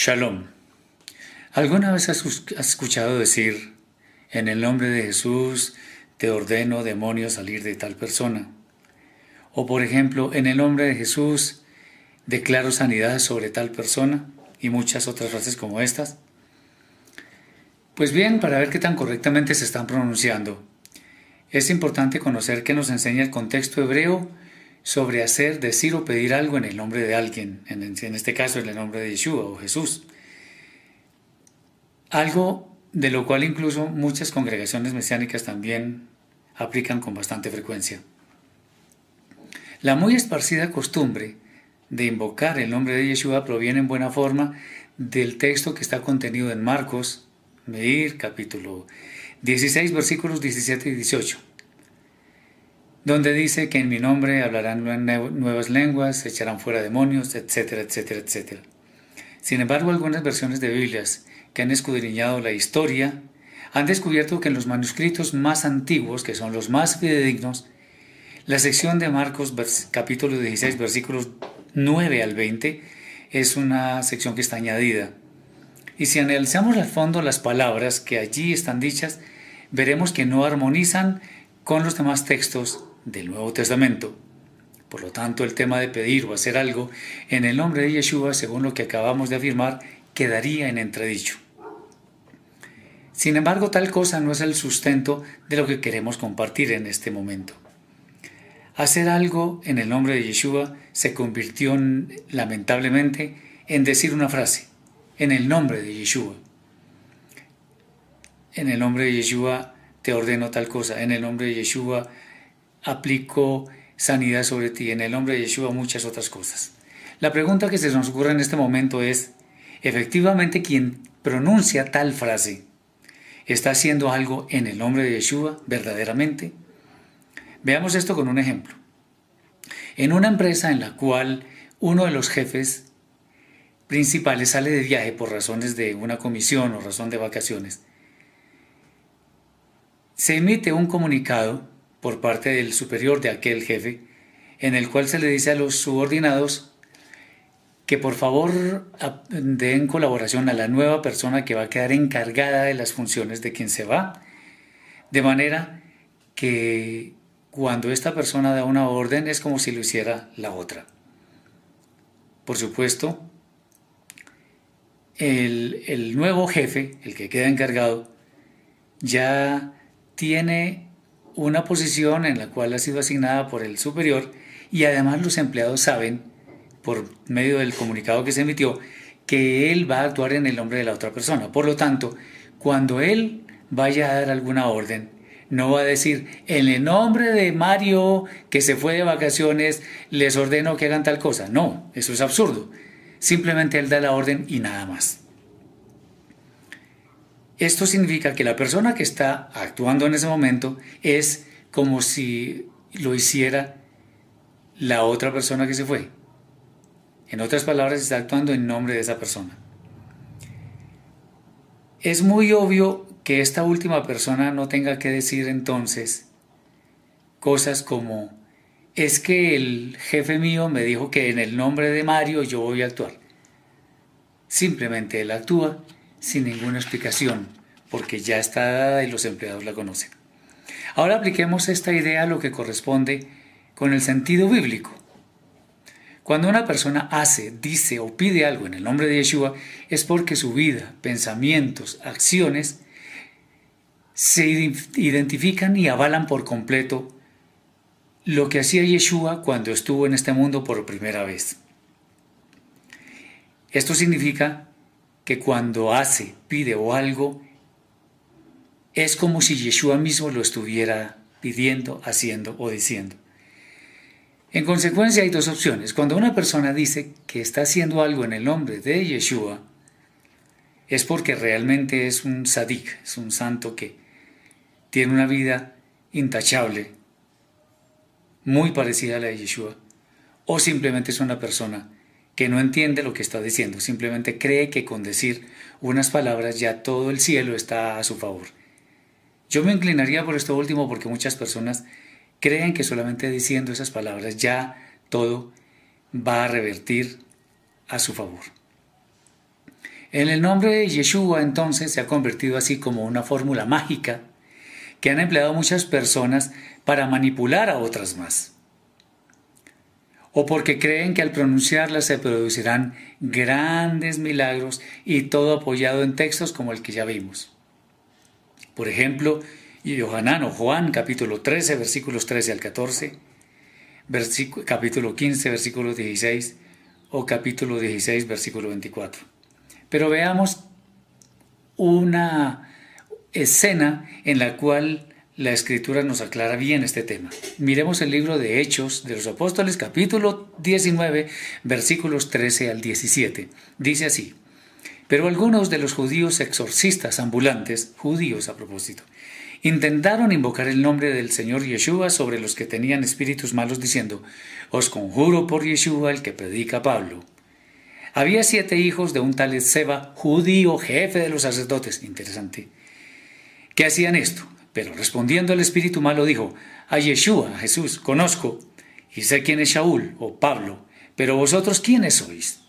Shalom. ¿Alguna vez has escuchado decir, en el nombre de Jesús te ordeno, demonio, salir de tal persona? O por ejemplo, en el nombre de Jesús declaro sanidad sobre tal persona y muchas otras frases como estas. Pues bien, para ver qué tan correctamente se están pronunciando, es importante conocer qué nos enseña el contexto hebreo sobre hacer, decir o pedir algo en el nombre de alguien, en, este caso en el nombre de Yeshua o Jesús. Algo de lo cual incluso muchas congregaciones mesiánicas también aplican con bastante frecuencia. La muy esparcida costumbre de invocar el nombre de Yeshua proviene en buena forma del texto que está contenido en Marcos, Meir, capítulo 16, versículos 17 y 18 donde dice que en mi nombre hablarán nuevas lenguas, echarán fuera demonios, etcétera, etcétera, etcétera. Sin embargo, algunas versiones de Biblias que han escudriñado la historia han descubierto que en los manuscritos más antiguos, que son los más fidedignos, la sección de Marcos capítulo 16 versículos 9 al 20 es una sección que está añadida. Y si analizamos al fondo las palabras que allí están dichas, veremos que no armonizan con los demás textos del Nuevo Testamento. Por lo tanto, el tema de pedir o hacer algo en el nombre de Yeshua, según lo que acabamos de afirmar, quedaría en entredicho. Sin embargo, tal cosa no es el sustento de lo que queremos compartir en este momento. Hacer algo en el nombre de Yeshua se convirtió lamentablemente en decir una frase, en el nombre de Yeshua. En el nombre de Yeshua te ordeno tal cosa, en el nombre de Yeshua aplico sanidad sobre ti, en el nombre de Yeshua muchas otras cosas. La pregunta que se nos ocurre en este momento es, ¿efectivamente quien pronuncia tal frase está haciendo algo en el nombre de Yeshua verdaderamente? Veamos esto con un ejemplo. En una empresa en la cual uno de los jefes principales sale de viaje por razones de una comisión o razón de vacaciones, se emite un comunicado por parte del superior de aquel jefe, en el cual se le dice a los subordinados que por favor den colaboración a la nueva persona que va a quedar encargada de las funciones de quien se va, de manera que cuando esta persona da una orden es como si lo hiciera la otra. Por supuesto, el, el nuevo jefe, el que queda encargado, ya tiene una posición en la cual ha sido asignada por el superior y además los empleados saben, por medio del comunicado que se emitió, que él va a actuar en el nombre de la otra persona. Por lo tanto, cuando él vaya a dar alguna orden, no va a decir, en el nombre de Mario que se fue de vacaciones, les ordeno que hagan tal cosa. No, eso es absurdo. Simplemente él da la orden y nada más. Esto significa que la persona que está actuando en ese momento es como si lo hiciera la otra persona que se fue. En otras palabras, está actuando en nombre de esa persona. Es muy obvio que esta última persona no tenga que decir entonces cosas como, es que el jefe mío me dijo que en el nombre de Mario yo voy a actuar. Simplemente él actúa sin ninguna explicación, porque ya está dada y los empleados la conocen. Ahora apliquemos esta idea a lo que corresponde con el sentido bíblico. Cuando una persona hace, dice o pide algo en el nombre de Yeshua, es porque su vida, pensamientos, acciones se identifican y avalan por completo lo que hacía Yeshua cuando estuvo en este mundo por primera vez. Esto significa que cuando hace, pide o algo, es como si Yeshua mismo lo estuviera pidiendo, haciendo o diciendo. En consecuencia hay dos opciones. Cuando una persona dice que está haciendo algo en el nombre de Yeshua, es porque realmente es un sadik, es un santo que tiene una vida intachable, muy parecida a la de Yeshua, o simplemente es una persona que no entiende lo que está diciendo, simplemente cree que con decir unas palabras ya todo el cielo está a su favor. Yo me inclinaría por esto último porque muchas personas creen que solamente diciendo esas palabras ya todo va a revertir a su favor. En el nombre de Yeshua entonces se ha convertido así como una fórmula mágica que han empleado muchas personas para manipular a otras más. O porque creen que al pronunciarla se producirán grandes milagros y todo apoyado en textos como el que ya vimos. Por ejemplo, Yohanan o Juan capítulo 13 versículos 13 al 14, capítulo 15 versículo 16 o capítulo 16 versículo 24. Pero veamos una escena en la cual la escritura nos aclara bien este tema. Miremos el libro de Hechos de los Apóstoles, capítulo 19, versículos 13 al 17. Dice así, pero algunos de los judíos exorcistas ambulantes, judíos a propósito, intentaron invocar el nombre del Señor Yeshua sobre los que tenían espíritus malos, diciendo, Os conjuro por Yeshua el que predica Pablo. Había siete hijos de un tal Seba, judío, jefe de los sacerdotes. Interesante ¿Qué hacían esto? Pero respondiendo el espíritu malo dijo, a Yeshua, a Jesús, conozco y sé quién es Shaul o Pablo, pero vosotros quiénes sois.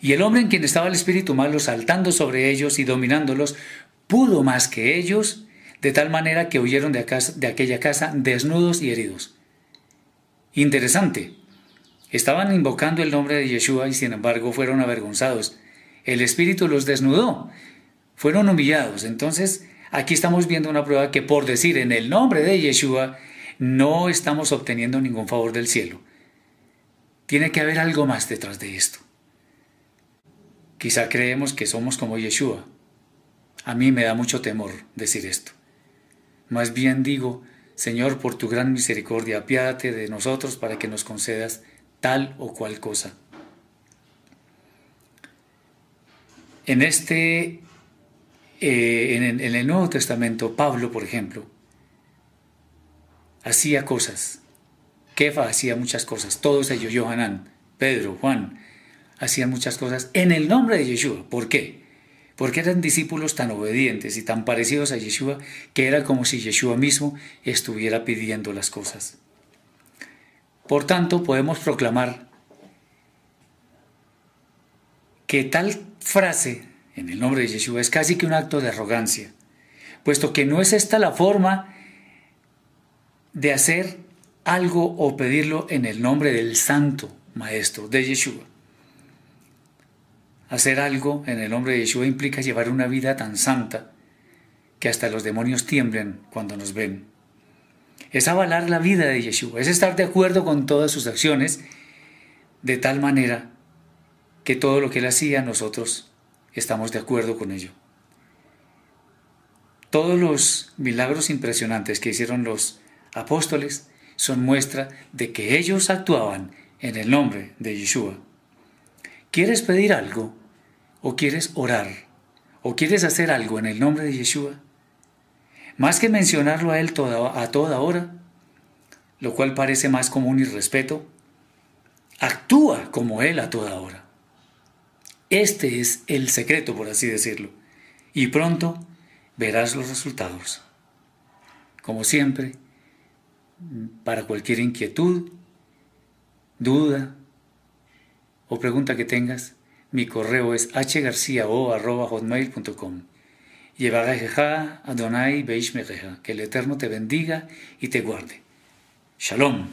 Y el hombre en quien estaba el espíritu malo saltando sobre ellos y dominándolos, pudo más que ellos, de tal manera que huyeron de, de aquella casa desnudos y heridos. Interesante. Estaban invocando el nombre de Yeshua y sin embargo fueron avergonzados. El espíritu los desnudó. Fueron humillados. Entonces, Aquí estamos viendo una prueba que por decir en el nombre de Yeshua no estamos obteniendo ningún favor del cielo. Tiene que haber algo más detrás de esto. Quizá creemos que somos como Yeshua. A mí me da mucho temor decir esto. Más bien digo, Señor, por tu gran misericordia, apiádate de nosotros para que nos concedas tal o cual cosa. En este eh, en, el Nuevo Testamento, Pablo, por ejemplo, hacía cosas. Kefa hacía muchas cosas. Todos ellos, Johanán, Pedro, Juan, hacían muchas cosas en el nombre de Yeshua. ¿Por qué? Porque eran discípulos tan obedientes y tan parecidos a Yeshua que era como si Yeshua mismo estuviera pidiendo las cosas. Por tanto, podemos proclamar que tal frase en el nombre de Yeshua es casi que un acto de arrogancia, puesto que no es esta la forma de hacer algo o pedirlo en el nombre del Santo Maestro, de Yeshua. Hacer algo en el nombre de Yeshua implica llevar una vida tan santa que hasta los demonios tiemblen cuando nos ven. Es avalar la vida de Yeshua, es estar de acuerdo con todas sus acciones, de tal manera que todo lo que él hacía nosotros estamos de acuerdo con ello. Todos los milagros impresionantes que hicieron los apóstoles son muestra de que ellos actuaban en el nombre de Yeshua. ¿Quieres pedir algo? ¿O quieres orar? ¿O quieres hacer algo en el nombre de Yeshua? Más que mencionarlo a Él a toda hora, lo cual parece más como un irrespeto, actúa como Él a toda hora. Este es el secreto, por así decirlo. Y pronto verás los resultados. Como siempre, para cualquier inquietud, duda o pregunta que tengas, mi correo es hgarciao.hotmail.com. Adonai Que el Eterno te bendiga y te guarde. Shalom.